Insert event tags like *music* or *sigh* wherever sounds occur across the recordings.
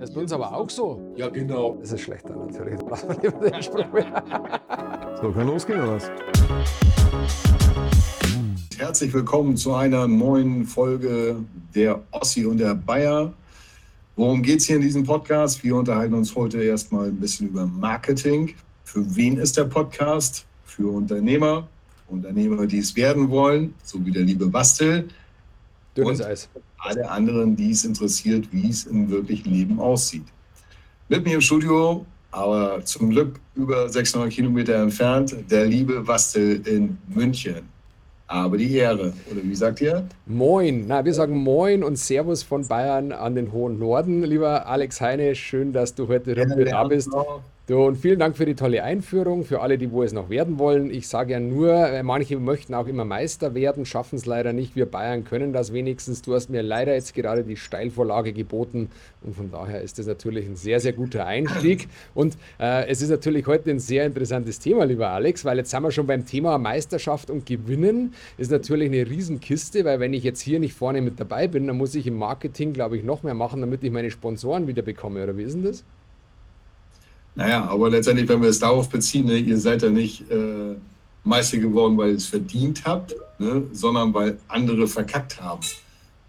Das ist bei uns aber auch so. Ja, genau. Das ist schlechter natürlich. *laughs* Lassen wir lieber den Spruch So, kann losgehen oder was? Herzlich willkommen zu einer neuen Folge der Ossi und der Bayer. Worum geht es hier in diesem Podcast? Wir unterhalten uns heute erstmal ein bisschen über Marketing. Für wen ist der Podcast? Für Unternehmer, Unternehmer, die es werden wollen, so wie der liebe Bastel. Dünnes Und Eis. alle anderen, die es interessiert, wie es im wirklichen Leben aussieht. Mit mir im Studio, aber zum Glück über 600 Kilometer entfernt, der liebe Bastel in München. Aber die Ehre, oder wie sagt ihr? Moin. Na, wir sagen Moin und Servus von Bayern an den hohen Norden. Lieber Alex Heine, schön, dass du heute wieder da bist. Du, und vielen Dank für die tolle Einführung, für alle, die wo es noch werden wollen. Ich sage ja nur, äh, manche möchten auch immer Meister werden, schaffen es leider nicht. Wir Bayern können das wenigstens. Du hast mir leider jetzt gerade die Steilvorlage geboten und von daher ist das natürlich ein sehr, sehr guter Einstieg. Und äh, es ist natürlich heute ein sehr interessantes Thema, lieber Alex, weil jetzt sind wir schon beim Thema Meisterschaft und Gewinnen. Ist natürlich eine Riesenkiste, weil wenn ich jetzt hier nicht vorne mit dabei bin, dann muss ich im Marketing, glaube ich, noch mehr machen, damit ich meine Sponsoren wieder bekomme. Oder wie ist denn das? Naja, aber letztendlich, wenn wir es darauf beziehen, ne, ihr seid ja nicht äh, Meister geworden, weil ihr es verdient habt, ne, sondern weil andere verkackt haben.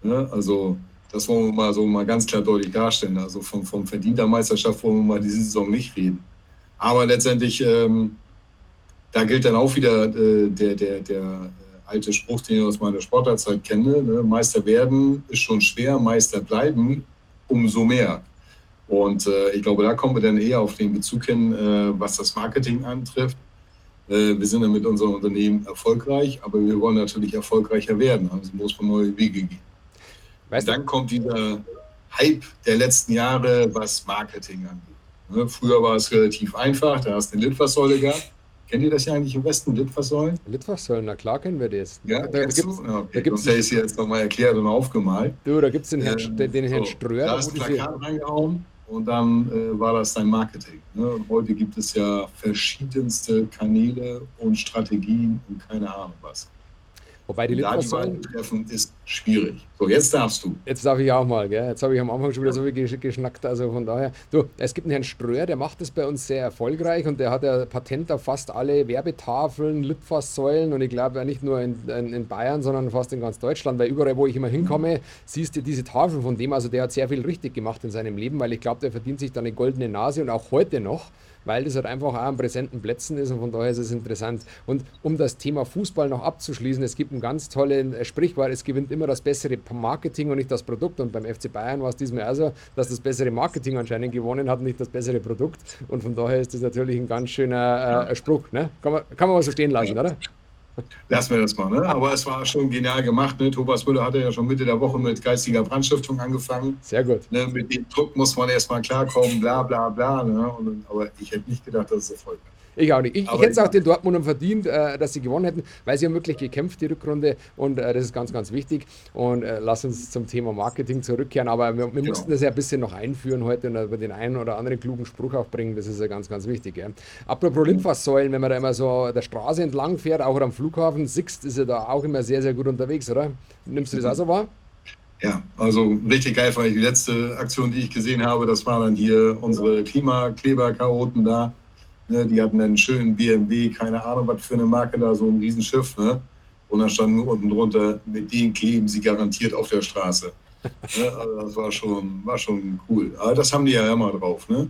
Ne? Also das wollen wir mal so mal ganz klar deutlich darstellen. Also von, von verdienter Meisterschaft wollen wir mal diese Saison nicht reden. Aber letztendlich, ähm, da gilt dann auch wieder äh, der, der, der alte Spruch, den ich aus meiner Sportlerzeit kenne. Ne? Meister werden ist schon schwer, Meister bleiben umso mehr. Und äh, ich glaube, da kommen wir dann eher auf den Bezug hin, äh, was das Marketing antrifft. Äh, wir sind ja mit unserem Unternehmen erfolgreich, aber wir wollen natürlich erfolgreicher werden. Also muss man neue Wege gehen. Weißt Dann kommt dieser Hype der letzten Jahre, was Marketing angeht. Ne? Früher war es relativ einfach, da hast du eine Litfaßsäule gehabt. Kennt ihr das ja eigentlich im Westen, Litfaßsäulen? Litfaßsäulen, na klar kennen wir das. Ja, da, da gibt's, du? Ja, okay. da gibt's- ich es jetzt nochmal erklärt und aufgemalt. du, da gibt es den Herrn, Ähm, den, Herrn so, Ströer. Da du diese- Plakat reingehauen und dann äh, war das dein Marketing. Ne? Und heute gibt es ja verschiedenste Kanäle und Strategien und keine Ahnung was. Wobei die da die beiden treffen, ist schwierig. So, jetzt darfst du. Jetzt darf ich auch mal, gell? Jetzt habe ich am Anfang schon wieder so viel gesch- geschnackt, also von daher. Du, es gibt einen Herrn Ströer, der macht das bei uns sehr erfolgreich und der hat ja Patent auf fast alle Werbetafeln, Litfaßsäulen und ich glaube ja nicht nur in, in, in Bayern, sondern fast in ganz Deutschland, weil überall, wo ich immer hinkomme, siehst du diese Tafeln von dem. Also der hat sehr viel richtig gemacht in seinem Leben, weil ich glaube, der verdient sich da eine goldene Nase und auch heute noch. Weil das halt einfach auch an präsenten Plätzen ist und von daher ist es interessant. Und um das Thema Fußball noch abzuschließen, es gibt ein ganz tolles Sprichwort, es gewinnt immer das bessere Marketing und nicht das Produkt. Und beim FC Bayern war es diesmal auch so, dass das bessere Marketing anscheinend gewonnen hat, und nicht das bessere Produkt. Und von daher ist das natürlich ein ganz schöner äh, Spruch. Ne? Kann, man, kann man mal so stehen lassen, oder? Lassen wir das mal. Ne? Aber es war schon genial gemacht. Ne? Thomas Müller hatte ja schon Mitte der Woche mit geistiger Brandstiftung angefangen. Sehr gut. Ne? Mit dem Druck muss man erstmal klarkommen, bla bla bla. Ne? Und, aber ich hätte nicht gedacht, dass es Erfolg hat. Ich auch nicht. Ich, ich hätte es auch ja. den Dortmundern verdient, äh, dass sie gewonnen hätten, weil sie haben wirklich gekämpft, die Rückrunde. Und äh, das ist ganz, ganz wichtig. Und äh, lass uns zum Thema Marketing zurückkehren. Aber wir, wir Genau. mussten das ja ein bisschen noch einführen heute und über den einen oder anderen klugen Spruch auch bringen. Das ist ja ganz, ganz wichtig. Gell? Apropos Litfaßsäulen, wenn man da immer so der Straße entlang fährt, auch am Flughafen, Sixt ist ja da auch immer sehr, sehr gut unterwegs, oder? Nimmst du das auch so wahr? Ja, also richtig geil ich die letzte Aktion, die ich gesehen habe. Das war dann hier unsere Klimakleber-Chaoten da. Ne, die hatten einen schönen BMW, keine Ahnung, was für eine Marke da, so ein Riesenschiff. Ne? Und dann stand nur unten drunter, mit denen kleben sie garantiert auf der Straße. ne? also das war schon, war schon cool. Aber das haben die ja immer drauf. Ne?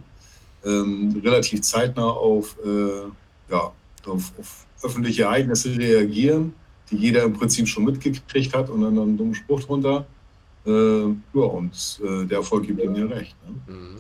Ähm, relativ zeitnah auf, äh, ja, auf, auf öffentliche Ereignisse reagieren, die jeder im Prinzip schon mitgekriegt hat und dann einen dummen Spruch drunter. Äh, ja, und äh, der Erfolg gibt ihm ja recht. Ne? Mhm.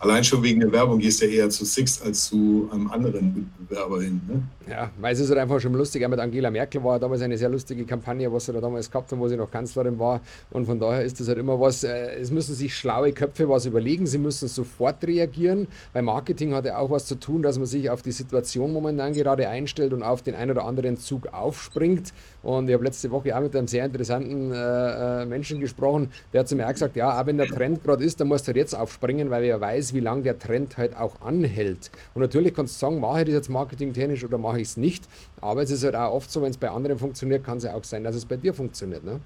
Allein schon wegen der Werbung gehst du ja eher zu Six als zu einem anderen Mitbewerber hin. Ne? Ja, weil es ist halt einfach schon lustig. Auch mit Angela Merkel war damals eine sehr lustige Kampagne, was sie da damals gehabt haben, wo sie noch Kanzlerin war. Und von daher ist das halt immer was, äh, es müssen sich schlaue Köpfe was überlegen, sie müssen sofort reagieren, weil Marketing hat ja auch was zu tun, dass man sich auf die Situation momentan gerade einstellt und auf den einen oder anderen Zug aufspringt. Und ich habe letzte Woche auch mit einem sehr interessanten äh, äh, Menschen gesprochen, der hat zu mir auch gesagt, ja, auch wenn der Trend gerade ist, dann musst du halt jetzt aufspringen, weil wer weiß, wie lange der Trend halt auch anhält. Und natürlich kannst du sagen, mache ich das jetzt marketingtechnisch oder mache ich es nicht. Aber es ist halt auch oft so, wenn es bei anderen funktioniert, kann es ja auch sein, dass es bei dir funktioniert. Ne?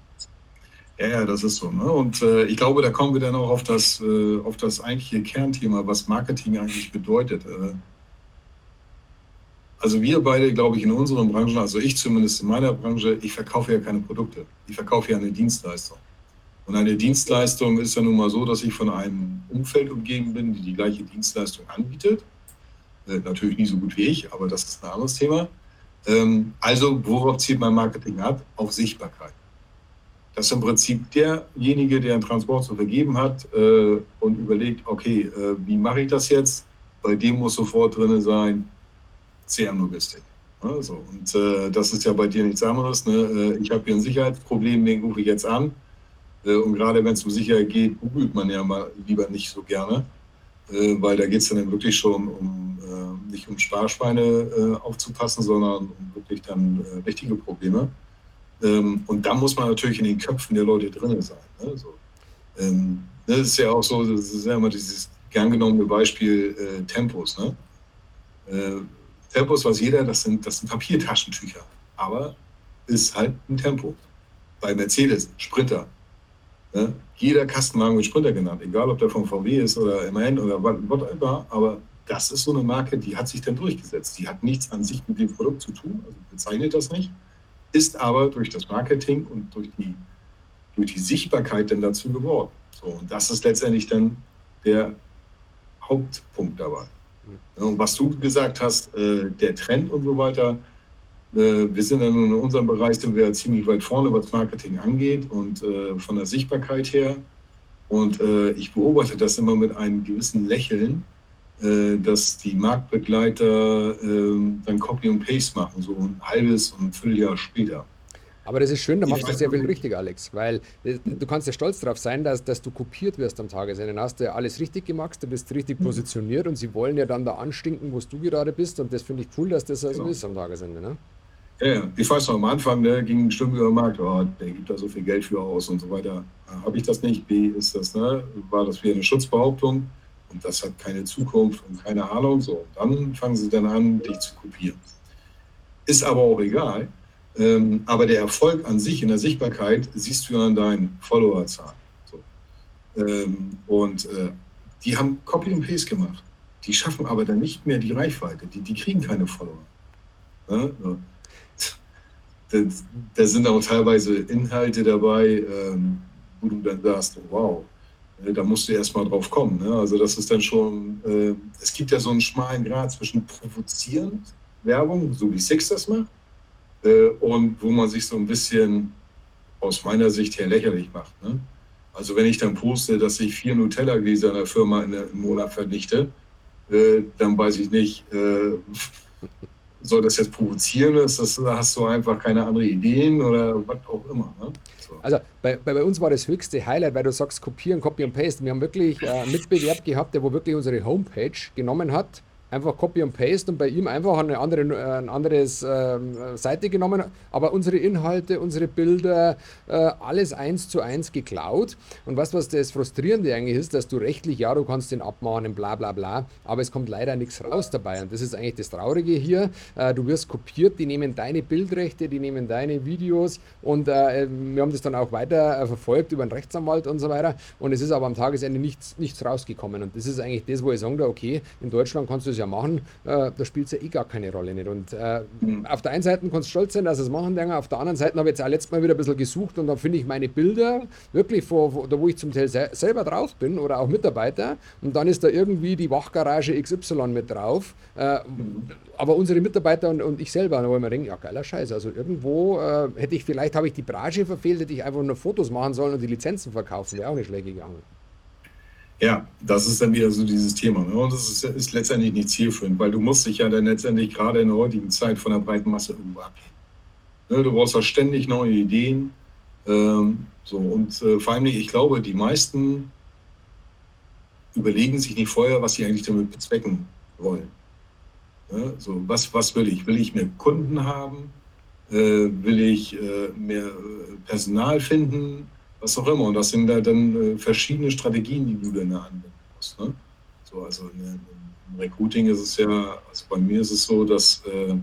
Ja, ja, das ist so. Ne? Und äh, ich glaube, da kommen wir dann auch auf das, äh, auf das eigentliche Kernthema, was Marketing eigentlich bedeutet. Äh, also wir beide, glaube ich, in unseren Branchen, also ich zumindest in meiner Branche, ich verkaufe ja keine Produkte. Ich verkaufe ja eine Dienstleistung. Und eine Dienstleistung ist ja nun mal so, dass ich von einem Umfeld umgeben bin, die die gleiche Dienstleistung anbietet. Äh, natürlich nie so gut wie ich, aber das ist ein anderes Thema. Ähm, also worauf zielt mein Marketing ab? Auf Sichtbarkeit. Das ist im Prinzip derjenige, der einen Transport zu vergeben hat äh, und überlegt, okay, äh, wie mache ich das jetzt? Bei dem muss sofort drin sein, CM-Logistik. Also, und äh, das ist ja bei dir nichts anderes. Ne? Äh, ich habe hier ein Sicherheitsproblem, den rufe ich jetzt an. Äh, und gerade wenn es um Sicherheit geht, googelt man ja mal lieber nicht so gerne, äh, weil da geht es dann wirklich schon um, äh, nicht um Sparschweine aufzupassen, sondern um wirklich dann richtige Probleme. Ähm, und da muss man natürlich in den Köpfen der Leute drin sein. Ne? So, ähm, das ist ja auch so, das ist ja immer dieses gern genommene Beispiel Tempos. Ne? Tempos weiß jeder, das sind, das sind Papiertaschentücher. Aber ist halt ein Tempo. Bei Mercedes, Sprinter. Ne? Jeder Kastenwagen wird Sprinter genannt, egal ob der von VW ist oder MAN oder whatever. Aber das ist so eine Marke, die hat sich dann durchgesetzt. Die hat nichts an sich mit dem Produkt zu tun, also bezeichnet das nicht, ist aber durch das Marketing und durch die, durch die Sichtbarkeit dann dazu geworden. So, und das ist letztendlich dann der Hauptpunkt dabei. Und was du gesagt hast, äh, der Trend und so weiter, wir sind dann in unserem Bereich sind wir ziemlich weit vorne, was Marketing angeht und äh, von der Sichtbarkeit her. Und ich beobachte das immer mit einem gewissen Lächeln, dass die Marktbegleiter ähm, dann Copy und Paste machen, so ein halbes und ein Vierteljahr später. Aber das ist schön, da machst du sehr viel richtig, Alex, weil äh, du kannst ja stolz darauf sein, dass, dass du kopiert wirst am Tagesende. Dann hast du ja alles richtig gemacht, du bist richtig mhm. positioniert und sie wollen ja dann da anstinken, wo du gerade bist und das finde ich cool, dass das so also genau. ist am Tagesende. Ne? Ja, ich weiß noch, am Anfang ne, ging Stimmen über den Markt, oh, der gibt da so viel Geld für aus und so weiter. Habe ich das nicht? B ist das, ne? war das wieder eine Schutzbehauptung und das hat keine Zukunft und keine Ahnung. So, dann fangen sie dann an, dich zu kopieren. Ist aber auch egal ähm, aber der Erfolg an sich in der Sichtbarkeit siehst du an deinen Followerzahlen. So. Ähm, und äh, die haben Copy und Paste gemacht. Die schaffen aber dann nicht mehr die Reichweite. Die, die kriegen keine Follower. Ja? Da, sind auch teilweise Inhalte dabei, ähm, wo du dann sagst, wow, äh, da musst du erst mal drauf kommen. Ne? Also das ist dann schon, äh, es gibt ja so einen schmalen Grad zwischen provozierend Werbung, so wie Six das macht, äh, und wo man sich so ein bisschen aus meiner Sicht her lächerlich macht. Ne? Also wenn ich dann poste, dass ich vier Nutella-Gläser in der Firma in, im Monat vernichte, äh, dann weiß ich nicht, äh, soll das jetzt provozieren? Ist das, hast du einfach keine anderen Ideen oder was auch immer? Ne? So. Also bei, bei, uns war das höchste Highlight, weil du sagst kopieren, copy und paste. Wir haben wirklich äh, einen Mitbewerb gehabt, der wo wirklich unsere Homepage genommen hat einfach Copy und Paste und bei ihm einfach eine andere äh, ein anderes äh, Seite genommen, aber unsere Inhalte, unsere Bilder, äh, alles eins zu eins geklaut. Und was was das Frustrierende eigentlich ist, dass du rechtlich, ja, du kannst den abmahnen, bla bla bla, aber es kommt leider nichts raus dabei. Und das ist eigentlich das Traurige hier. Äh, du wirst kopiert, die nehmen deine Bildrechte, die nehmen deine Videos und äh, wir haben das dann auch weiter äh, verfolgt über einen Rechtsanwalt und so weiter. Und es ist aber am Tagesende nichts, nichts rausgekommen. Und das ist eigentlich das, wo ich sagen, okay, in Deutschland kannst du es ja ja machen, äh, da spielt es ja eh gar keine Rolle nicht. Und äh, mhm. auf der einen Seite kannst du stolz sein, dass es machen denke, auf der anderen Seite habe ich jetzt auch letztes Mal wieder ein bisschen gesucht und da finde ich meine Bilder wirklich, vor, wo, da wo ich zum Teil se selber drauf bin oder auch Mitarbeiter und dann ist da irgendwie die Wachgarage XY mit drauf. Äh, aber unsere Mitarbeiter und, und ich selber, da wollen wir denken, ja geiler Scheiß. Also irgendwo äh, hätte ich, vielleicht habe ich die Branche verfehlt, hätte ich einfach nur Fotos machen sollen und die Lizenzen verkaufen, wäre auch nicht schlecht gegangen. Ja, das ist dann wieder so dieses Thema. Ne? Und das ist, ist, letztendlich nicht zielführend, weil du musst dich ja dann letztendlich gerade in der heutigen Zeit von der breiten Masse irgendwo abheben. Ne? Du brauchst ja ständig neue Ideen. Ähm, so, und äh, vor allem, ich glaube, die meisten überlegen sich nicht vorher, was sie eigentlich damit bezwecken wollen. Ne? So, was, was will ich? Will ich mehr Kunden haben? Äh, will ich äh, mehr äh, Personal finden? Was auch immer. Und das sind da dann äh, verschiedene Strategien, die du dann anwenden musst. Ne? So, also im Recruiting ist es ja, also bei mir ist es so, dass äh,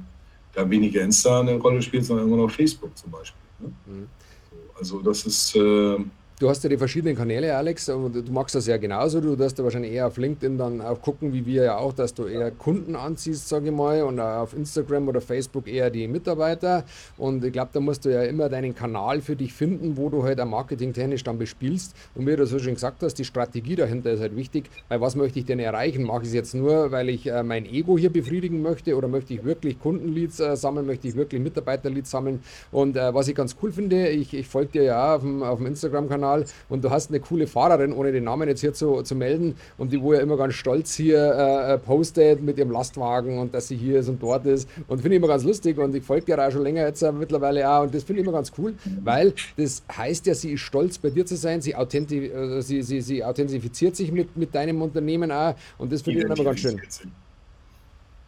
da weniger Insta eine Rolle spielt, sondern immer noch Facebook zum Beispiel. Ne? Mhm. So, Also das ist, äh, Du hast ja die verschiedenen Kanäle, Alex, und du magst das ja genauso. Du wirst ja wahrscheinlich eher auf LinkedIn dann auch gucken, wie wir ja auch, dass du eher Kunden anziehst, sage ich mal, und auf Instagram oder Facebook eher die Mitarbeiter. Und ich glaube, da musst du ja immer deinen Kanal für dich finden, wo du halt am marketingtechnisch dann bespielst. Und wie du so schon gesagt hast, die Strategie dahinter ist halt wichtig, weil was möchte ich denn erreichen? Mache ich es jetzt nur, weil ich äh, mein Ego hier befriedigen möchte oder möchte ich wirklich Kundenleads äh, sammeln, möchte ich wirklich Mitarbeiterleads sammeln? Und äh, was ich ganz cool finde, ich, ich folge dir ja auch auf dem, auf dem Instagram-Kanal, Kanal und du hast eine coole Fahrerin, ohne den Namen jetzt hier zu, zu melden und die wo ja immer ganz stolz hier äh, äh, postet mit ihrem Lastwagen und dass sie hier ist und dort ist und finde ich immer ganz lustig und ich folge ja auch schon länger jetzt äh, mittlerweile auch und das finde ich immer ganz cool, weil das heißt ja, sie ist stolz bei dir zu sein, sie, authenti äh, sie, sie, sie authentifiziert sich mit, mit deinem Unternehmen auch und das finde ich immer ganz schön.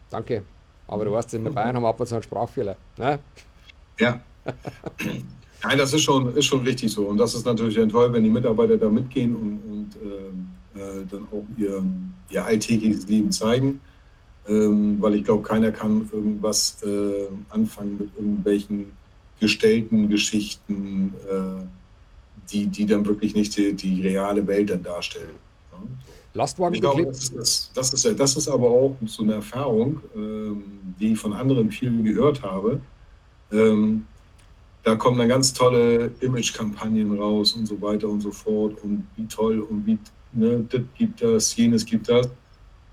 Danke. Aber du weißt, in Bayern haben wir ab und zu einen Sprachfehler. Ne? Ja. *laughs* Nein, das ist schon, ist schon richtig so. Und das ist natürlich dann toll, wenn die Mitarbeiter da mitgehen und, und äh, äh, dann auch ihr, ihr alltägliches Leben zeigen. Ähm, weil ich glaube, keiner kann irgendwas äh, anfangen mit irgendwelchen gestellten Geschichten, äh, die, die dann wirklich nicht die, die reale Welt dann darstellen. Ja? Lastwagen ich glaube, das ist, das, ist, das ist aber auch so eine Erfahrung, ähm, die ich von anderen vielen gehört habe. Ähm, da kommen dann ganz tolle Image-Kampagnen raus und so weiter und so fort und wie toll und wie, ne, das gibt das, jenes gibt das.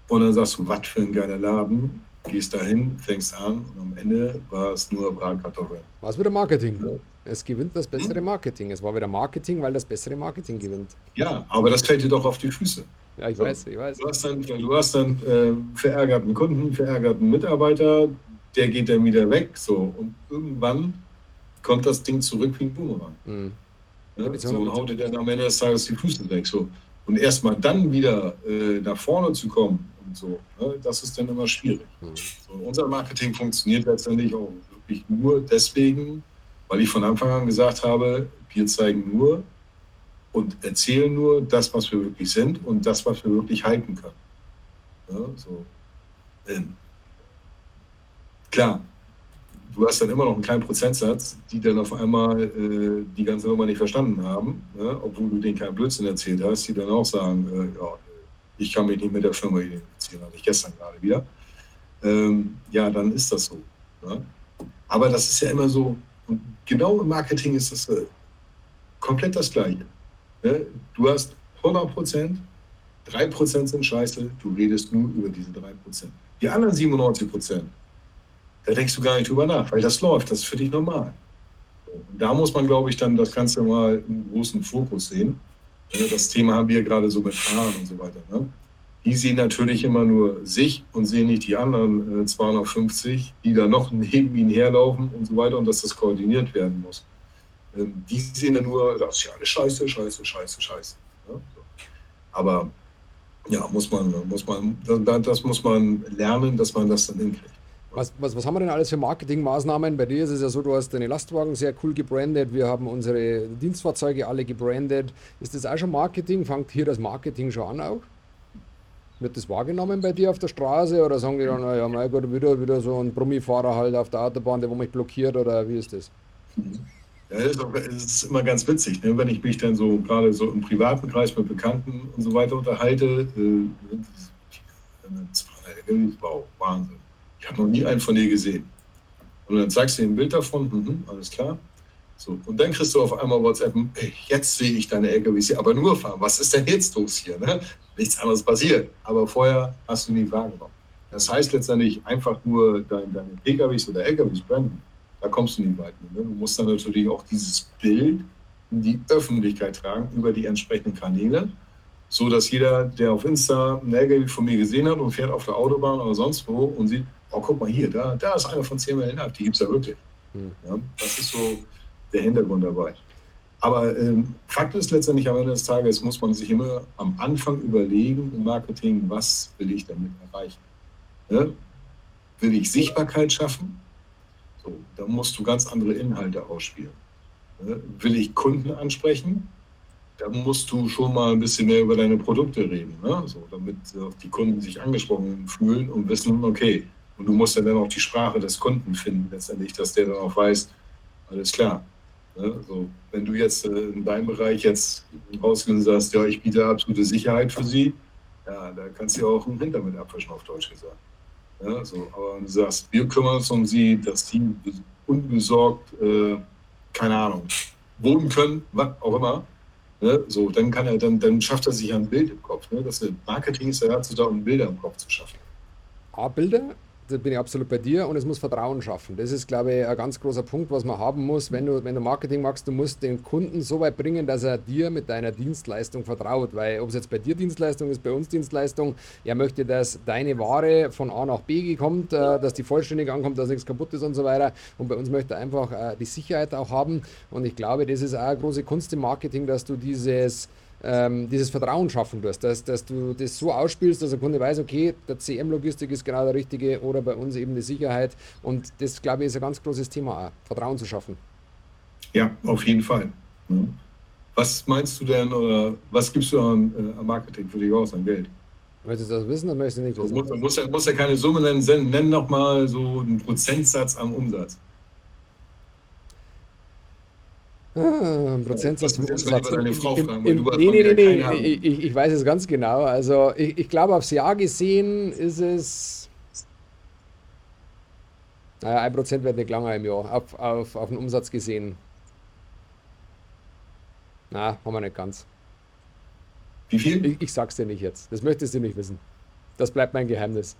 Und dann sagst du, was für ein geiler Laden. Gehst dahin, fängst an und am Ende war es nur Bratkartoffeln. War es wieder Marketing? Ja. Es gewinnt das bessere hm? Marketing. Es war wieder Marketing, weil das bessere Marketing gewinnt. Ja, aber das fällt dir doch auf die Füße. Ja, ich so. weiß, ich weiß. Du hast dann, du hast dann äh, verärgerten Kunden, verärgerten Mitarbeiter, der geht dann wieder weg. So. Und irgendwann kommt das Ding zurück wie ein Boomerang. Mhm. Ja, so, und haut dir dann am Ende des Tages die Füße weg. So. Und erstmal dann wieder äh, nach vorne zu kommen und so, ne, das ist dann immer schwierig. Mhm. So, unser Marketing funktioniert letztendlich auch wirklich nur deswegen, weil ich von Anfang an gesagt habe, wir zeigen nur und erzählen nur das, was wir wirklich sind und das, was wir wirklich halten können. Ja, so. ähm, klar, du hast dann immer noch einen kleinen Prozentsatz, die dann auf einmal äh, die ganze Nummer nicht verstanden haben, ne? obwohl du denen keinen Blödsinn erzählt hast, die dann auch sagen, äh, ja, ich kann mich nicht mit der Firma identifizieren, hatte ich gestern gerade wieder. Ähm, ja, dann ist das so. Ne? Aber das ist ja immer so, und genau im Marketing ist das äh, komplett das Gleiche. Ne? Du hast 100 Prozent, 3 Prozent sind scheiße, du redest nur über diese 3 Prozent. Die anderen 97 Prozent, da denkst du gar nicht drüber nach, weil das läuft, das ist für dich normal. Und da muss man, glaube ich, dann das Ganze mal im großen Fokus sehen. Das Thema haben wir gerade so mit Haaren und so weiter. Ne? Die sehen natürlich immer nur sich und sehen nicht die anderen 250, äh, die da noch *laughs* neben ihnen herlaufen und so weiter und dass das koordiniert werden muss. Ähm, die sehen dann nur, das ist ja alles scheiße, scheiße, scheiße, scheiße. Aber ja, muss man, muss man, das muss man lernen, dass man das dann hinkriegt. Was, was, was haben wir denn alles für Marketingmaßnahmen? Bei dir ist es ja so, du hast deine Lastwagen sehr cool gebrandet, wir haben unsere Dienstfahrzeuge alle gebrandet. Ist das auch schon Marketing? Fangt hier das Marketing schon an auch? Wird das wahrgenommen bei dir auf der Straße oder sagen die dann, naja, mein Gott, wieder, wieder so ein Brummifahrer halt auf der Autobahn, der wo mich blockiert oder wie ist das? Ja, das ist immer ganz witzig, ne? wenn ich mich dann so gerade so im privaten Kreis mit Bekannten und so weiter unterhalte. Äh, wow, Wahnsinn. Ich habe noch nie einen von dir gesehen. Und dann zeigst du ihm ein Bild davon, mhm, alles klar. So, und dann kriegst du auf einmal WhatsApp, hey, jetzt sehe ich deine LKWs hier, aber nur fahren. Was ist denn jetzt los hier? Ne? Nichts anderes passiert. Aber vorher hast du nie wahrgenommen. Das heißt letztendlich einfach nur deine, deine PKWs oder LKWs branden. Da kommst du nie weit. Ne? Du musst dann natürlich auch dieses Bild in die Öffentlichkeit tragen über die entsprechenden Kanäle so dass jeder, der auf Insta ein LKW von mir gesehen hat und fährt auf der Autobahn oder sonst wo und sieht, oh, guck mal hier, da, da ist einer von 10 Millionen ab, die gibt es ja wirklich. Mhm. Ja, das ist so der Hintergrund dabei. Aber ähm, Fakt ist letztendlich am Ende des Tages, muss man sich immer am Anfang überlegen im Marketing, was will ich damit erreichen. Ja? Will ich Sichtbarkeit schaffen? So, dann musst du ganz andere Inhalte ausspielen. Ja? Will ich Kunden ansprechen? da musst du schon mal ein bisschen mehr über deine Produkte reden, ne? so, damit die Kunden sich angesprochen fühlen und wissen, okay, und du musst ja dann auch die Sprache des Kunden finden, letztendlich, dass der dann auch weiß, alles klar, Ne? So, wenn du jetzt äh, in deinem Bereich jetzt rausgehst und sagst, ja, ich biete absolute Sicherheit für sie, ja, da kannst du ja auch einen Hinter mit abwischen, auf Deutsch gesagt. Ja, so, aber wenn du sagst, wir kümmern uns um sie, dass die unbesorgt, äh, keine Ahnung, wohnen können, was auch immer, ne? so, dann kann er, dann, dann schafft er sich ein Bild im Kopf. Ne? Das Marketing ist ja dazu da, um Bilder im Kopf zu schaffen. A, Bilder, da bin ich absolut bei dir und es muss Vertrauen schaffen. Das ist, glaube ich, ein ganz großer Punkt, was man haben muss, wenn du, wenn du Marketing machst. Du musst den Kunden so weit bringen, dass er dir mit deiner Dienstleistung vertraut. Weil ob es jetzt bei dir Dienstleistung ist, bei uns Dienstleistung, er möchte, dass deine Ware von A nach B kommt, äh, dass die vollständig ankommt, dass nichts kaputt ist und so weiter. Und bei uns möchte er einfach äh, die Sicherheit auch haben. Und ich glaube, das ist auch eine große Kunst im Marketing, dass du dieses ähm, dieses Vertrauen schaffen tust, dass, dass du das so ausspielst, dass der Kunde weiß, okay, der CM-Logistik ist genau der richtige oder bei uns eben die Sicherheit. Und das, glaube ich, ist ein ganz großes Thema auch, Vertrauen zu schaffen. Ja, auf jeden Fall. Was meinst du denn oder was gibst du an, äh, Marketing für dich aus, an Geld? Möchtest du das wissen oder möchtest du nicht wissen? So, muss, muss, muss ja keine Summe nennen, nenn noch mal so einen Prozentsatz am Umsatz. Ah, Prozentsatz vom Umsatz. Deine Frau fragen, im, im, nee, nee, nee, nee. Ich, ich, weiß es ganz genau. Also ich, ich glaube, aufs Jahr gesehen ist es. Naja, ein Prozent wird nicht langer im Jahr, auf, auf, auf den Umsatz gesehen. Na, haben wir nicht ganz. Wie viel? Ich, ich sag's dir nicht jetzt. Das möchtest du nicht wissen. Das bleibt mein Geheimnis.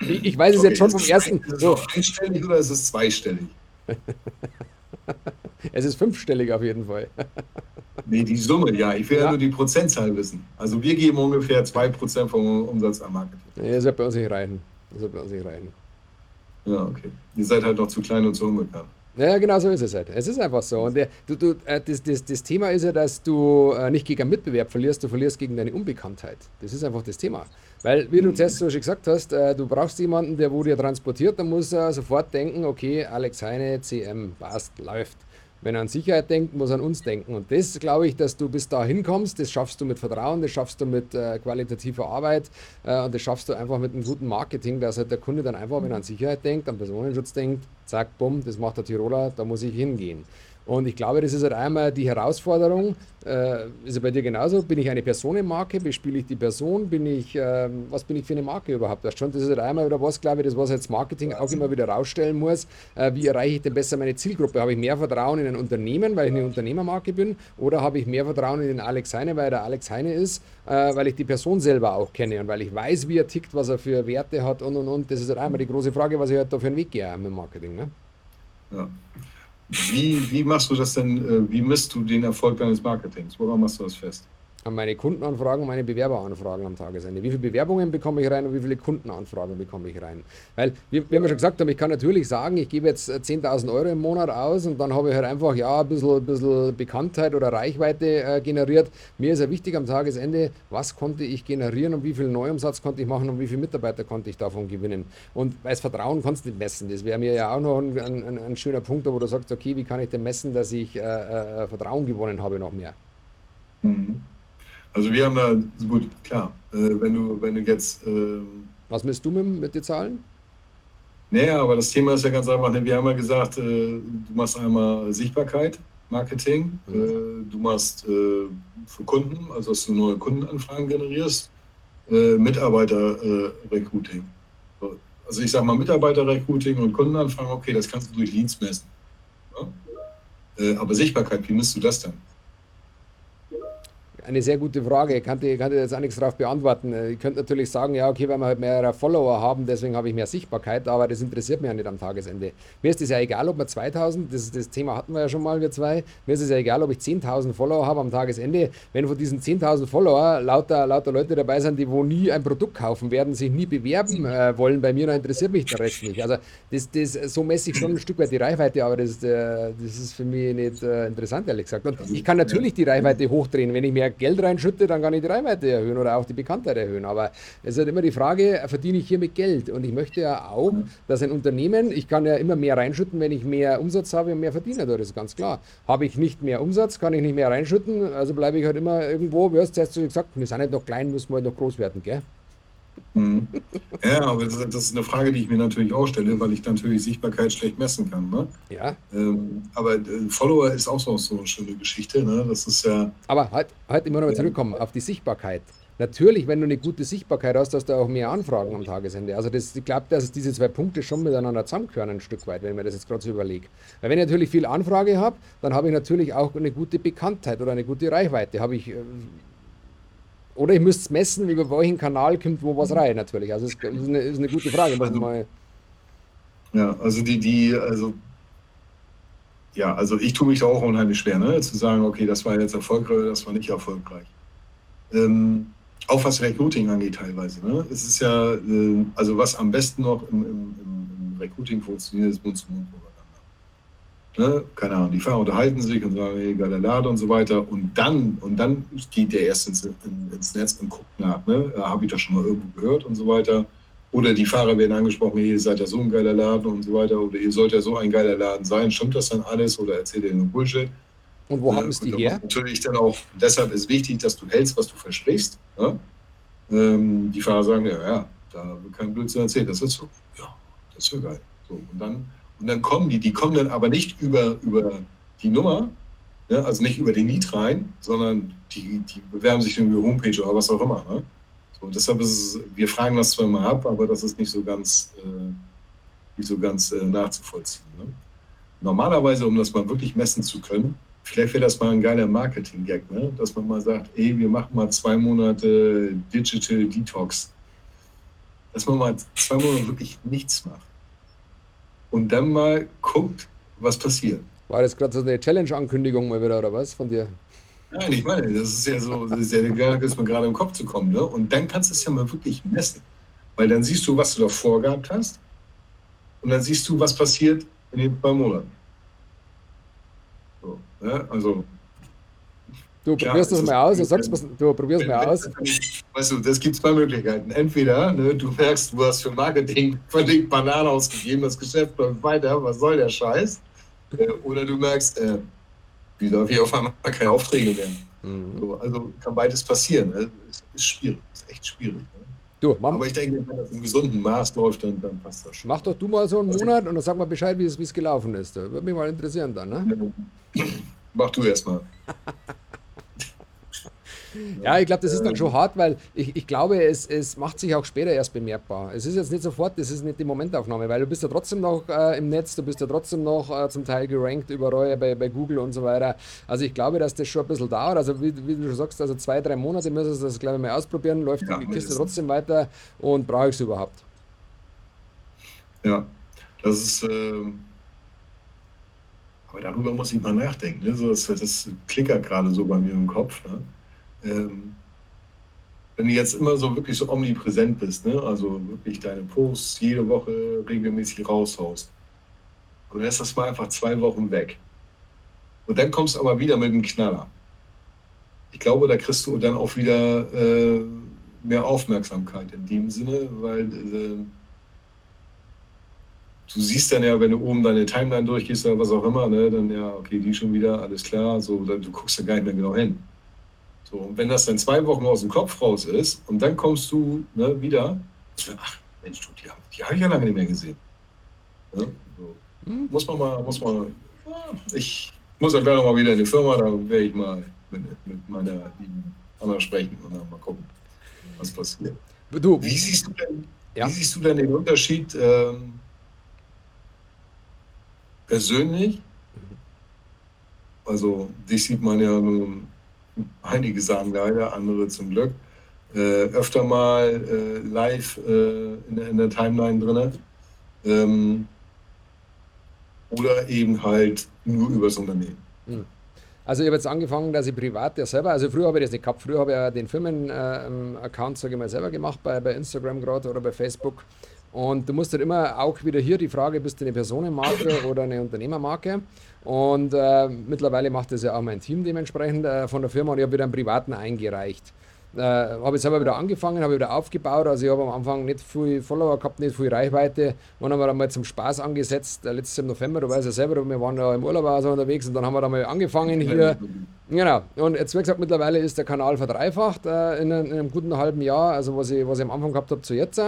Ich, ich weiß es okay, jetzt schon vom ersten. Ist es so. einstellig oder ist es zweistellig? *laughs* es ist fünfstellig auf jeden Fall. nee, die Summe, ja. Ich will ja. nur die Prozentzahl wissen. Also wir geben ungefähr 2% vom Umsatz am Marketing. Nee, das wird bei uns nicht reichen. Das wird bei uns nicht reichen. Ja, okay. Ihr seid halt noch zu klein und zu unbekannt. Ja, genau so ist es halt. Es ist einfach so. Und der, du, du, äh, das, das, das Thema ist ja, dass du äh, nicht gegen einen Mitbewerb verlierst, du verlierst gegen deine Unbekanntheit. Das ist einfach das Thema. Weil, wie du zuerst so schon gesagt hast, äh, du brauchst jemanden, der wo dir transportiert, dann muss er sofort denken, okay, Alex Heine, CM, passt, läuft. Wenn er an Sicherheit denkt, muss er an uns denken. Und das glaube ich, dass du bis dahin kommst, das schaffst du mit Vertrauen, das schaffst du mit äh, qualitativer Arbeit äh, und das schaffst du einfach mit einem guten Marketing, dass halt der Kunde dann einfach, wenn er an Sicherheit denkt, an Personenschutz denkt, zack, bumm, das macht der Tiroler, da muss ich hingehen. Und ich glaube, das ist halt einmal die Herausforderung. Äh, ist ja bei dir genauso. Bin ich eine Personenmarke? Bespiele ich die Person? Bin ich, äh, was bin ich für eine Marke überhaupt? Das, schon, das ist halt einmal wieder was, glaube ich, das, was jetzt Marketing auch immer wieder rausstellen muss. Äh, wie erreiche ich denn besser meine Zielgruppe? Habe ich mehr Vertrauen in ein Unternehmen, weil ich eine Unternehmermarke bin? Oder habe ich mehr Vertrauen in den Alex Heine, weil er Alex Heine ist, äh, weil ich die Person selber auch kenne und weil ich weiß, wie er tickt, was er für Werte hat und und und. Das ist halt einmal die große Frage, was ich halt da für einen Weg gehe mit Marketing. Ne? Ja. Wie, wie machst du das denn, äh, wie misst du den Erfolg deines Marketings? Woran machst du das fest? An meine Kundenanfragen, meine Bewerberanfragen am Tagesende. Wie viele Bewerbungen bekomme ich rein und wie viele Kundenanfragen bekomme ich rein? Weil, wie, wie wir schon gesagt haben, ich kann natürlich sagen, ich gebe jetzt 10.000 Euro im Monat aus und dann habe ich halt einfach ja, ein bisschen, ein bisschen Bekanntheit oder Reichweite äh, generiert. Mir ist ja wichtig am Tagesende, was konnte ich generieren und wie viel Neuumsatz konnte ich machen und wie viele Mitarbeiter konnte ich davon gewinnen. Und das Vertrauen kannst du nicht messen. Das wäre mir ja auch noch ein, ein, ein, schöner Punkt, wo du sagst, okay, wie kann ich denn messen, dass ich äh, äh, Vertrauen gewonnen habe noch mehr. Mhm. Also wir haben da, gut, klar, äh, wenn du, wenn du jetzt. Äh, Was misst du mit, mit den Zahlen? Naja, aber das Thema ist ja ganz einfach. Wir haben ja gesagt, äh, du machst einmal Sichtbarkeit, Marketing, mhm. Äh, du machst äh, für Kunden, also dass du neue Kundenanfragen generierst, äh, Mitarbeiter-Recruiting. also ich sage mal Mitarbeiter-Recruiting und Kundenanfragen, okay, das kannst du durch Leads messen. Ja? aber Sichtbarkeit, wie misst du das dann? Eine sehr gute Frage. Ich kann, kann jetzt auch nichts darauf beantworten. Ich könnte natürlich sagen, ja, okay, weil wir halt mehrere Follower haben, deswegen habe ich mehr Sichtbarkeit, aber das interessiert mich ja nicht am Tagesende. Mir ist es ja egal, ob wir 2000, das, das Thema hatten wir ja schon mal, wir zwei, mir ist es ja egal, ob ich 10.000 Follower habe am Tagesende. Wenn von diesen 10.000 Follower lauter, lauter Leute dabei sind, die wo nie ein Produkt kaufen werden, sich nie bewerben äh, wollen bei mir, dann interessiert mich der Rest nicht. Also das, das, so messe ich schon ein Stück weit die Reichweite, aber das, äh, das ist für mich nicht äh, interessant, ehrlich gesagt. Und ich kann natürlich die Reichweite hochdrehen, wenn ich mehr Geld reinschütte, dann kann ich die Reichweite erhöhen oder auch die Bekanntheit erhöhen. Aber es ist halt immer die Frage, verdiene ich hier mit Geld? Und ich möchte ja auch, dass ein Unternehmen, ich kann ja immer mehr reinschütten, wenn ich mehr Umsatz habe und mehr verdiene. Das ist ganz klar. Habe ich nicht mehr Umsatz, kann ich nicht mehr reinschütten, also bleibe ich halt immer irgendwo, wie hast du jetzt gesagt, wir sind halt noch klein, müssen wir halt noch groß werden, gell? Mhm. Ja, aber das, das, ist eine Frage, die ich mir natürlich auch stelle, weil ich natürlich Sichtbarkeit schlecht messen kann. Ne? Ja. Ähm, aber äh, Follower ist auch so, so eine schöne Geschichte. Ne? Das ist ja. Aber halt, halt immer noch mal zurückkommen auf die Sichtbarkeit. Natürlich, wenn du eine gute Sichtbarkeit hast, hast du auch mehr Anfragen am Tagesende. Also das, ich glaube, dass diese zwei Punkte schon miteinander zusammengehören ein Stück weit, wenn ich mir das jetzt gerade so überlege. Weil wenn ich natürlich viel Anfrage habe, dann habe ich natürlich auch eine gute Bekanntheit oder eine gute Reichweite. Habe ich, äh, oder ich müsste es messen, über welchen Kanal kommt wo was rein natürlich. Also das ist eine, ist eine gute Frage. Also, mal ja, also die, die, also ja, also ich tue mich da auch unheimlich schwer, ne? zu sagen, okay, das war jetzt erfolgreich oder das war nicht erfolgreich. Ähm, auch was Recruiting angeht teilweise. Ne? Es ist ja, äh, also was am besten noch im, im, im Recruiting funktioniert, ist Mund-zu-Mund-Propaganda. Ne? Keine Ahnung, die Fahrer unterhalten sich und sagen, hey, geiler Lade und so weiter. Und dann, und dann geht der erst ins, in, ins Netz und guckt nach, ne? habe ich das schon mal irgendwo gehört und so weiter. Oder die Fahrer werden angesprochen, hey, ihr seid ja so ein geiler Laden und so weiter. Oder ihr sollt ja so ein geiler Laden sein. Stimmt das dann alles oder erzählt ihr nur Bullshit? Und wo haben es die her? Natürlich dann auch, deshalb ist wichtig, dass du hältst, was du versprichst. Ja? Ähm, die Fahrer sagen, ja, ja, da wird kein Blödsinn erzählt, das ist so. Ja, das ist ja geil. So, und, dann, und dann kommen die, die kommen dann aber nicht über, über die Nummer, ja, also nicht über den Lied rein, sondern die, die bewerben sich über Homepage oder was auch immer. Ne? So, und deshalb ist es, wir fragen das zwar mal ab, aber das ist nicht so ganz, äh, nicht so ganz äh, nachzuvollziehen. Ne? Normalerweise, um das mal wirklich messen zu können, Vielleicht wäre das mal ein geiler Marketing-Gag, ne? dass man mal sagt, ey, wir machen mal zwei Monate Digital Detox. Dass man mal zwei Monate wirklich nichts macht. Und dann mal guckt, was passiert. War das gerade so eine Challenge-Ankündigung mal wieder oder was von dir? Nein, ich meine, das ist ja so, das ist ja der ist mir gerade im Kopf zu kommen. Ne? Und dann kannst du es ja mal wirklich messen. Weil dann siehst du, was du davor gehabt hast. Und dann siehst du, was passiert in den zwei Monaten. Ne? Also, du probierst ja, das mal aus, du sagst, du probierst mal aus. Weißt du, das gibt zwei Möglichkeiten. Entweder ne, du merkst, du hast für Marketing *laughs* völlig Banane ausgegeben, das Geschäft läuft weiter, was soll der Scheiß? Äh, oder du merkst, äh, wie darf ich auf einmal keine Aufträge werden? Mhm. So, also kann beides passieren. Ne? Ist, ist schwierig, ist echt schwierig. Ne? Du, Aber ich denke, wenn das im gesunden Maß läuft, dann, dann passt das schon. Mach doch du mal so einen also Monat und dann sag mal Bescheid, wie es, es gelaufen ist. Würde mich mal interessieren dann. Ne? Mach du erstmal. *laughs* *laughs* Ja, ich glaube, das ist dann schon hart, weil ich, ich glaube, es, es macht sich auch später erst bemerkbar. Es ist jetzt nicht sofort, das ist nicht die Momentaufnahme, weil du bist ja trotzdem noch äh, im Netz, du bist ja trotzdem noch äh, zum Teil gerankt überall bei, bei Google und so weiter. Also ich glaube, dass das schon ein bisschen dauert. Also wie, wie du schon sagst, also zwei, drei Monate müssen wir das, glaube ich, mal ausprobieren. Läuft ja, die Kiste trotzdem weiter und brauche ich es überhaupt? Ja, das ist... Äh aber darüber muss ich mal nachdenken. Ne? So, das, das klickert gerade so bei mir im Kopf. Ne? Ähm, wenn du jetzt immer so wirklich so omnipräsent bist, ne? also wirklich deine Posts jede Woche regelmäßig raushaust, und lässt das mal einfach zwei Wochen weg. Und dann kommst du aber wieder mit einem Knaller. Ich glaube, da kriegst du dann auch wieder äh, mehr Aufmerksamkeit in dem Sinne, weil äh, du siehst dann ja, wenn du oben deine Timeline durchgehst oder was auch immer, ne, dann ja, okay, die schon wieder, alles klar, so, dann, du guckst da gar nicht mehr genau hin. So, und wenn das dann zwei Wochen aus dem Kopf raus ist und dann kommst du ne, wieder, ach Mensch, du, die, die habe ich ja lange nicht mehr gesehen. Ja, so. hm. Muss man mal, muss man, ich muss ja gleich mal wieder in die Firma, da werde ich mal mit, mit meiner lieben Anna sprechen und dann mal gucken, was passiert. Du, wie, siehst du denn, ja. wie siehst du denn den Unterschied ähm, persönlich? Mhm. Also dich sieht man ja nun einige sagen leider, andere zum Glück, äh, öfter mal äh, live äh, in, der, in, der Timeline drin. Ähm, oder eben halt nur übers Unternehmen. Hm. Also ich habe jetzt angefangen, dass ich privat ja selber, also früher habe ich das nicht gehabt, früher habe ich ja den Firmen-Account, sage ich mal, selber gemacht, bei, bei Instagram gerade oder bei Facebook. Und du musst halt immer auch wieder hier die Frage, bist du eine Personenmarke *coughs* oder eine Unternehmermarke? Und äh, mittlerweile macht das ja auch mein Team dementsprechend äh, von der Firma und ich habe wieder einen privaten eingereicht. Äh, habe ich selber wieder angefangen, habe wieder aufgebaut. Also ich habe am Anfang nicht viel Follower gehabt, nicht viel Reichweite. Und haben wir dann mal zum Spaß angesetzt, äh, letztes November, du weißt ja selber, wir waren ja im Urlaub also unterwegs und dann haben wir da mal angefangen hier Genau. Und jetzt, wie gesagt, mittlerweile ist der Kanal verdreifacht äh, in, einem, in, einem guten halben Jahr, also was ich, was ich am Anfang gehabt habe zu jetzt.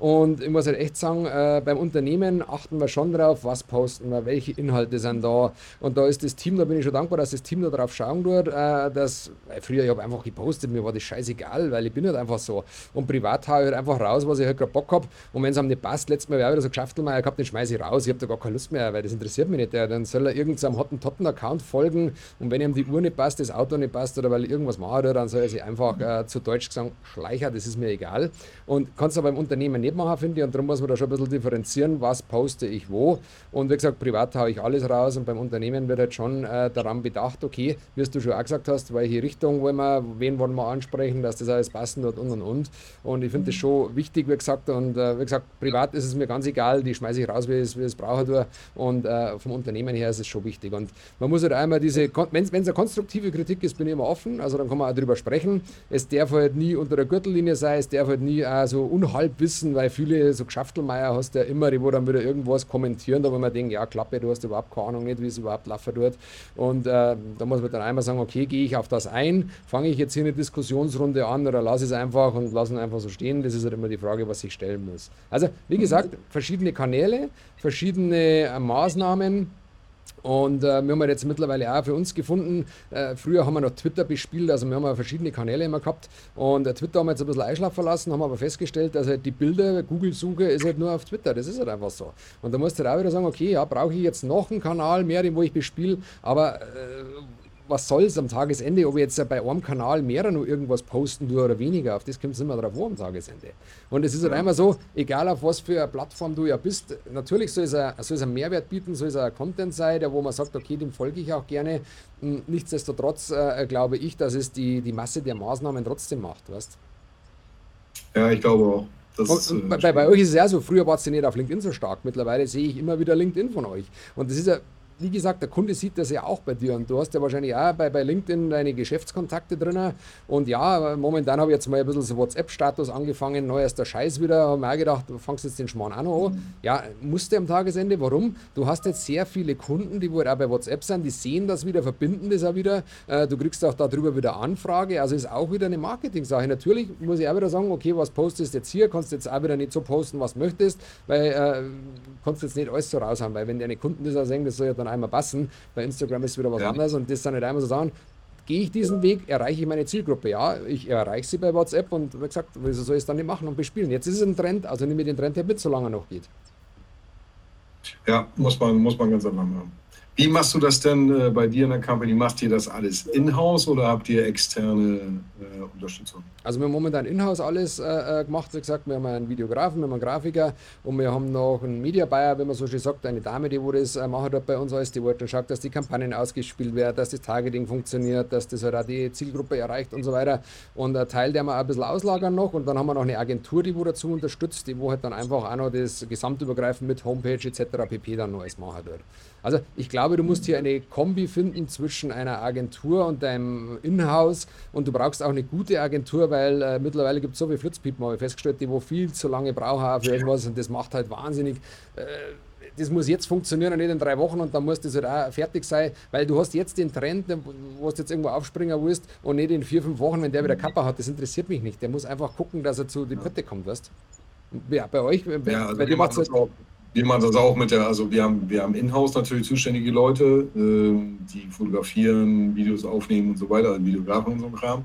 Und ich muss halt echt sagen, äh, beim Unternehmen achten wir schon drauf, was posten wir, welche Inhalte sind da. Und da ist das Team, da bin ich schon dankbar, dass das Team da drauf schauen tut, äh, dass, früher ich habe einfach gepostet, mir war das scheißegal, weil ich bin halt einfach so. Und privat haue ich halt einfach raus, was ich halt gerade Bock habe. Und wenn es einem nicht passt, letztes Mal wäre wieder so Geschäftelmeier gehabt, den schmeiße ich raus. Ich habe da gar keine Lust mehr, weil das interessiert mich nicht. Dann soll er irgendeinem Hottentotten Account folgen und wenn ihm die Uhr nicht passt, das Auto nicht passt oder weil irgendwas macht, dann soll er sich einfach äh, zu Deutsch gesagt schleicher, das ist mir egal. Und kannst aber im Unternehmen nicht machen, finde ich. Und darum muss man da schon ein bisschen differenzieren, was poste ich wo. Und wie gesagt, privat haue ich alles raus und beim Unternehmen wird halt schon äh, daran bedacht, okay, wie du schon auch gesagt hast, welche Richtung wollen wir, wen wollen wir ansprechen, dass das alles passen wird und und und. Und ich finde das schon wichtig, wie gesagt. Und äh, wie gesagt, privat ist es mir ganz egal, die schmeiße ich raus, wie ich es brauche. Und äh, vom Unternehmen her ist es schon wichtig. Und man muss halt einmal diese, wenn es eine konstruktive Kritik ist, bin ich immer offen, also dann kann man auch drüber sprechen. Es darf halt nie unter der Gürtellinie sein, es darf halt nie auch so Unhalbwissen, weil viele so Geschäftelmeier hast ja immer, die wo dann wieder irgendwas kommentieren, da wo man denkt, ja Klappe, du hast überhaupt keine Ahnung nicht, wie es überhaupt laufen wird. Und äh, da muss man dann einmal sagen, okay, gehe ich auf das ein, fange ich jetzt hier eine Diskussionsrunde an oder lasse es einfach und lasse es einfach so stehen. Das ist halt immer die Frage, was ich stellen muss. Also, wie gesagt, verschiedene Kanäle, verschiedene äh, Maßnahmen und äh, wir haben halt jetzt mittlerweile auch für uns gefunden, äh, früher haben wir noch Twitter bespielt, also wir haben ja verschiedene Kanäle immer gehabt. Und äh, Twitter haben wir jetzt ein bisschen einschlafen lassen, haben aber festgestellt, dass halt die Bilder, Google-Suche ist halt nur auf Twitter, das ist halt einfach so. Und da musst du halt auch wieder sagen, okay, ja, brauche ich jetzt noch einen Kanal mehr, den wo ich bespiele, aber äh, was soll es am Tagesende, ob ich jetzt bei einem Kanal mehr noch irgendwas posten tue oder weniger, auf das kommt es immer drauf an am Tagesende. Und es ist halt einmal so, egal auf was für eine Plattform du ja bist, natürlich soll es, ein, soll es einen Mehrwert bieten, soll es ein Content sein, der wo man sagt, okay, dem folge ich auch gerne. Hm, nichtsdestotrotz äh, glaube ich, dass es die, die Masse der Maßnahmen trotzdem macht, weißt Ja, ich glaube auch. Und, und bei, bei, euch ist es ja so, früher war es ja nicht auf LinkedIn so stark. Mittlerweile sehe ich immer wieder LinkedIn von euch. Und das ist ja wie gesagt, der Kunde sieht das ja auch bei dir und du hast ja wahrscheinlich auch bei, bei LinkedIn deine Geschäftskontakte drin. Und ja, momentan habe ich jetzt mal ein bisschen so WhatsApp-Status angefangen, neuester Scheiß wieder. Habe mir auch gedacht, du fangst jetzt den Schmarrn auch noch an. Mhm. Ja, musste am Tagesende. Warum? Du hast jetzt sehr viele Kunden, die wohl auch bei WhatsApp sind, die sehen das wieder, verbinden das auch wieder. Äh, du kriegst auch darüber wieder Anfrage. Also ist auch wieder eine Marketing-Sache. Natürlich muss ich auch wieder sagen, okay, was postest jetzt hier? Kannst jetzt auch wieder nicht so posten, was möchtest, weil äh, kannst jetzt nicht alles so raus haben, weil wenn deine Kunden das auch sehen, das soll ja dann einmal passen. Bei Instagram ist wieder was ja. anderes und das dann nicht einmal so sagen, gehe ich diesen Weg, erreiche ich meine Zielgruppe. Ja, ich erreiche sie bei WhatsApp und wie gesagt, wieso soll ich es dann nicht machen und bespielen? Jetzt ist es ein Trend, also nehme den Trend mit, solange er noch geht. Ja, muss man, muss man ganz einfach machen. Wie machst du das denn äh, bei dir in der Company? Macht ihr das alles in-house oder habt ihr externe äh, Unterstützung? Also wir haben momentan in-house alles äh, äh, gemacht. Wie gesagt, wir haben einen Videografen, wir haben einen Grafiker und wir haben noch einen Media Buyer, wenn man so schön sagt, eine Dame, die wo das äh, machen bei uns alles, die wollte schaut, dass die Kampagnen ausgespielt werden, dass das Targeting funktioniert, dass das halt auch die Zielgruppe erreicht und so weiter. Und ein Teil, der wir auch ein bisschen auslagern noch und dann haben wir noch eine Agentur, die wo dazu unterstützt, die wo halt dann einfach auch noch das Gesamtübergreifen mit Homepage etc. pp. dann alles machen wird. Also ich glaube, du musst hier eine Kombi finden zwischen einer Agentur und deinem Inhouse und du brauchst auch eine gute Agentur, weil äh, mittlerweile gibt es so viele Flitzpiepen, habe ich festgestellt, die wo viel zu lange brauchen für irgendwas und das macht halt wahnsinnig. Äh, das muss jetzt funktionieren und nicht in drei Wochen und dann muss das halt auch fertig sein, weil du hast jetzt den Trend, wo du jetzt irgendwo aufspringen willst und nicht in vier, fünf Wochen, wenn der wieder Kappa hat, das interessiert mich nicht. Der muss einfach gucken, dass er zu die Pötte kommt, weißt Ja, bei euch, bei, ja, also bei dir macht es halt wir machen das auch mit der, also wir haben, wir haben in-house natürlich zuständige Leute, äh, die fotografieren, Videos aufnehmen und so weiter, also Videografen und so ein Kram.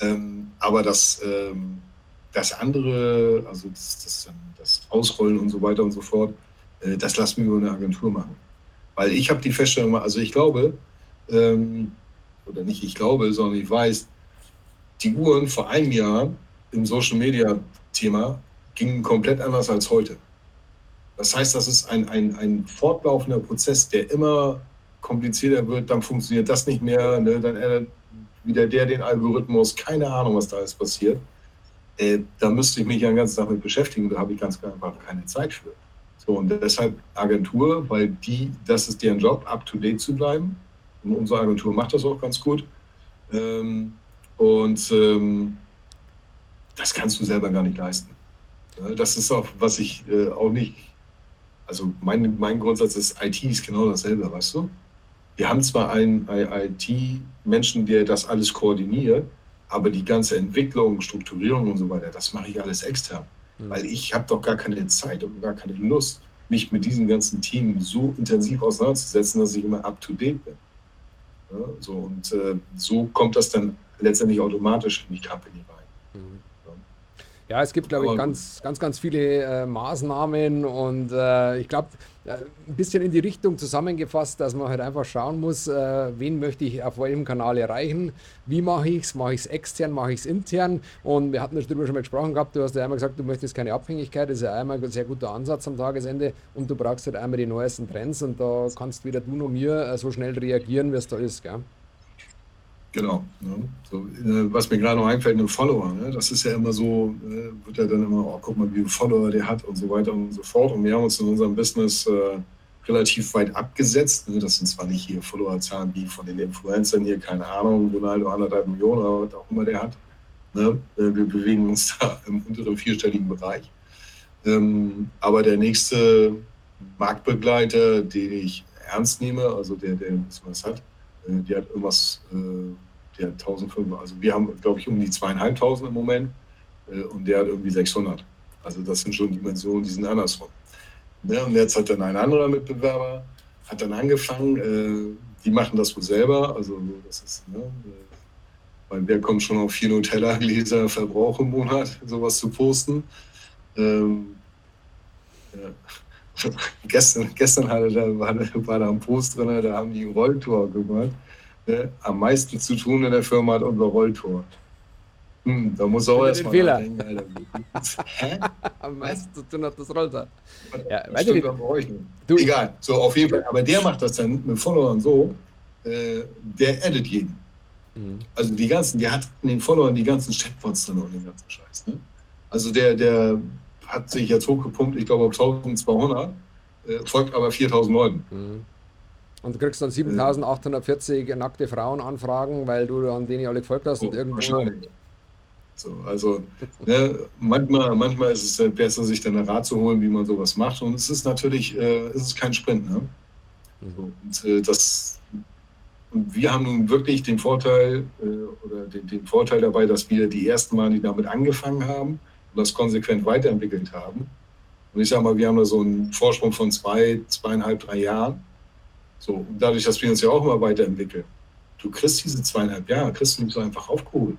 Ähm, aber das, ähm, das andere, also das, das, das, Ausrollen und so weiter und so fort, äh, das lassen wir über eine Agentur machen. Weil ich habe die Feststellung, also ich glaube, ähm, oder nicht ich glaube, sondern ich weiß, die Uhren vor einem Jahr im Social Media Thema gingen komplett anders als heute. Das heißt, das ist ein, ein, ein fortlaufender Prozess, der immer komplizierter wird, dann funktioniert das nicht mehr, ne? dann ändert wieder der den Algorithmus, keine Ahnung, was da alles passiert. Äh, da müsste ich mich ja den ganzen Tag mit beschäftigen, da habe ich ganz einfach keine Zeit für. So, und deshalb Agentur, weil die, das ist deren Job, up to date zu bleiben. Und unsere Agentur macht das auch ganz gut. Ähm, und ähm, das kannst du selber gar nicht leisten. Das ist auch, was ich äh, auch nicht also mein, mein Grundsatz ist, IT ist genau dasselbe, weißt du? Wir haben zwar einen IT-Menschen, der das alles koordiniert, aber die ganze Entwicklung, Strukturierung und so weiter, das mache ich alles extern. Mhm. Weil ich habe doch gar keine Zeit und gar keine Lust, mich mit diesem ganzen Team so intensiv auseinanderzusetzen, dass ich immer up-to-date bin. Ja, so, und äh, so kommt das dann letztendlich automatisch in die Company rein. Mhm. Ja, es gibt, glaube ich, ganz, ganz, ganz viele äh, Maßnahmen und äh, ich glaube, äh, ein bisschen in die Richtung zusammengefasst, dass man halt einfach schauen muss, äh, wen möchte ich auf welchem Kanal erreichen, wie mache ich es, mache ich es extern, mache ich es intern und wir hatten darüber schon mal gesprochen gehabt, du hast ja einmal gesagt, du möchtest keine Abhängigkeit, das ist ja einmal ein sehr guter Ansatz am Tagesende und du brauchst halt einmal die neuesten Trends und da kannst weder du noch mir äh, so schnell reagieren, wie es da ist, gell? Genau. Ne? So, äh, was mir gerade noch einfällt, ein Follower. Ne? Das ist ja immer so, äh, wird ja dann immer, oh, guck mal, wie viele Follower der hat und so weiter und so fort. Und wir haben uns in unserem Business äh, relativ weit abgesetzt. Ne? Das sind zwar nicht hier Followerzahlen wie von den Influencern hier, keine Ahnung, Ronaldo anderthalb Millionen oder was auch immer der hat. Ne? Äh, wir bewegen uns da *laughs* im unteren vierstelligen Bereich. Ähm, aber der nächste Marktbegleiter, den ich ernst nehme, also der, der was hat, die hat irgendwas, äh, der hat 1500, also wir haben, glaube ich, um die zweieinhalbtausend im Moment äh, und der hat irgendwie 600. Also das sind schon Dimensionen, die sind andersrum. Ne? Und jetzt hat dann ein anderer Mitbewerber, hat dann angefangen, die machen das wohl selber, also das ist, ne, weil wer kommt schon auf vier Nutella-Gläser Verbrauch im Monat, sowas zu posten. Ähm, ja. Gestern, gestern hatte da, war, war da ein Post drin, da haben die ein Rolltor gemacht. Ne? Am meisten zu tun in der Firma hat unser Rolltor. Hm, da muss auch erstmal denken, Alter. *laughs* Hä? Am meisten zu tun hat das Rolltor. Ja, das stimmt bei euch nicht. Du, Egal, so auf jeden Fall. Aber der macht das dann mit Followern so, äh, der edit jeden. Mhm. Also die ganzen, der hat in den Followern die ganzen Chatbots drin und den ganzen Scheiß. Ne? Also der, der hat sich jetzt hochgepumpt, ich glaube auf 1200, äh, folgt aber 4000 Leuten. Mhm. Und du kriegst dann 7840 nackte Frauenanfragen, weil du an denen alle gefolgt hast. Oh, und irgendwo wahrscheinlich. So, also ne, manchmal, manchmal ist es besser, sich dann einen Rat zu holen, wie man sowas macht. Und es ist natürlich, äh, es ist kein Sprint. Ne? Mhm. Und, äh, das, und wir haben nun wirklich den Vorteil äh, oder den, den, Vorteil dabei, dass wir die ersten Mal, die damit angefangen haben, und das konsequent weiterentwickelt haben. Und ich sage mal, wir haben da so einen Vorsprung von zwei, zweieinhalb, drei Jahren. So, und dadurch, dass wir uns ja auch immer weiterentwickeln, du kriegst diese zweieinhalb Jahre, kriegst du nicht so einfach aufgeholt.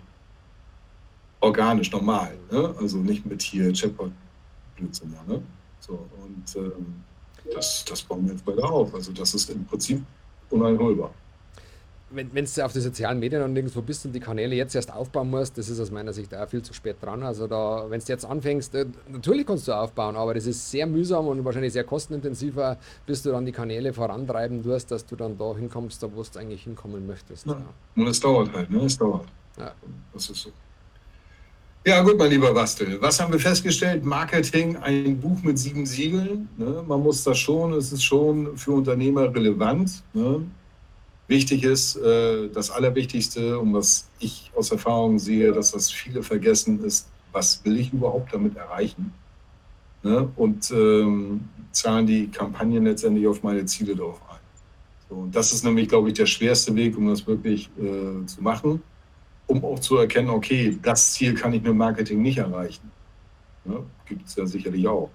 Organisch, normal. Ne? Also nicht mit hier Chatbot-Blödsinn. Ne? So, und ähm, das, das bauen wir jetzt weiter auf. Also das ist im Prinzip uneinholbar wenn, wenn du auf die sozialen Medien und irgendwo bist und die Kanäle jetzt erst aufbauen musst, das ist aus meiner Sicht auch viel zu spät dran. Also da, wenn du jetzt anfängst, äh, natürlich kannst du aufbauen, aber das ist sehr mühsam und wahrscheinlich sehr kostenintensiver, bis du dann die Kanäle vorantreiben tust, dass du dann da hinkommst, da wo du eigentlich hinkommen möchtest. Ja. Und es dauert halt, ne? Es dauert. Ja. Das ist so. Ja, gut, mein lieber Bastel. Was haben wir festgestellt? Marketing, ein Buch mit sieben Siegeln. Ne? Man muss das schon, es ist schon für Unternehmer relevant. Ne? Wichtig ist, äh, das Allerwichtigste und was ich aus Erfahrung sehe, dass das viele vergessen ist, was will ich überhaupt damit erreichen? Ne? Und ähm, zahlen die Kampagnen letztendlich auf meine Ziele darauf ein. So, und das ist nämlich, glaube ich, der schwerste Weg, um das wirklich äh, zu machen, um auch zu erkennen, okay, das Ziel kann ich mit Marketing nicht erreichen. Ne? Gibt es ja sicherlich auch.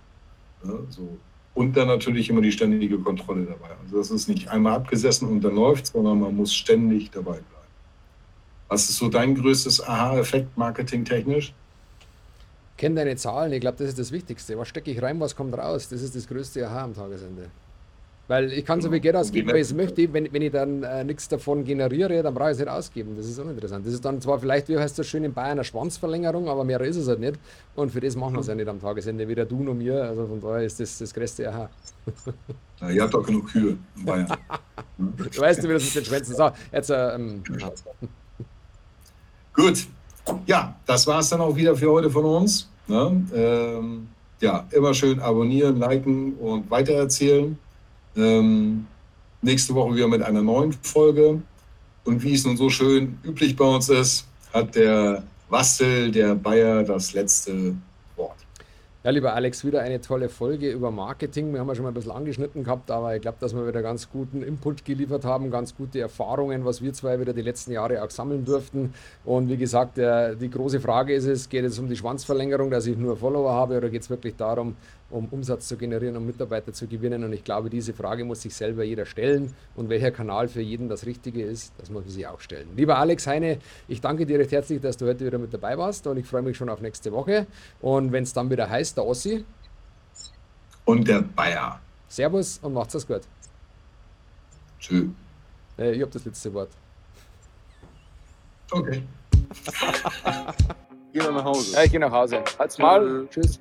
Ne? So, und dann natürlich immer die ständige Kontrolle dabei. Also das ist nicht einmal abgesessen und dann läuft sondern man muss ständig dabei bleiben. Was ist so dein größtes Aha-Effekt marketingtechnisch? Kenn deine Zahlen, ich glaube, das ist das Wichtigste. Was stecke ich rein, was kommt raus? Das ist das größte Aha am Tagesende. Weil ich kann so viel Geld ausgeben, wie ich es möchte. Wenn, wenn ich dann äh, nichts davon generiere, dann brauche ich es nicht ausgeben. Das ist uninteressant. Das ist dann zwar vielleicht, wie heißt das schön in Bayern, eine Schwanzverlängerung, aber mehr ist es halt nicht. Und für das machen wir es ja nicht am Tagesende, weder du noch mir. Also von daher ist das das größte Aha. Ja, ihr habt doch genug Kühe in Bayern. du weißt, wie das mit den Schwänzen ist. So, jetzt, äh, ähm, Gut. Ja, das war es dann auch wieder für heute von uns. Ne? Ähm, ja, immer schön abonnieren, liken und weitererzählen. Ähm, nächste Woche wieder mit einer neuen Folge. Und wie es nun so schön üblich bei uns ist, hat der Wastel, der Bayer, das letzte Wort. Ja, lieber Alex, wieder eine tolle Folge über Marketing. Wir haben ja schon mal ein bisschen angeschnitten gehabt, aber ich glaube, dass wir wieder ganz guten Input geliefert haben, ganz gute Erfahrungen, was wir zwei wieder die letzten Jahre auch sammeln durften. Und wie gesagt, der, die große Frage ist es, geht es um die Schwanzverlängerung, dass ich nur Follower habe oder geht es wirklich darum, um Umsatz zu generieren, um Mitarbeiter zu gewinnen? Und ich glaube, diese Frage muss sich selber jeder stellen. Und welcher Kanal für jeden das Richtige ist, das muss man sich auch stellen. Lieber Alex Heine, ich danke dir recht herzlich, dass du heute wieder mit dabei warst und ich freue mich schon auf nächste Woche. Und wenn es dann wieder heißt, der Ossi. Und der Bayer. Servus und macht's es gut. Tschö. Äh, ich habe das letzte Wort. Okay. *laughs* Geh mal nach Hause. Ja, ich gehe nach Hause. Halt's Mal. Tschüss.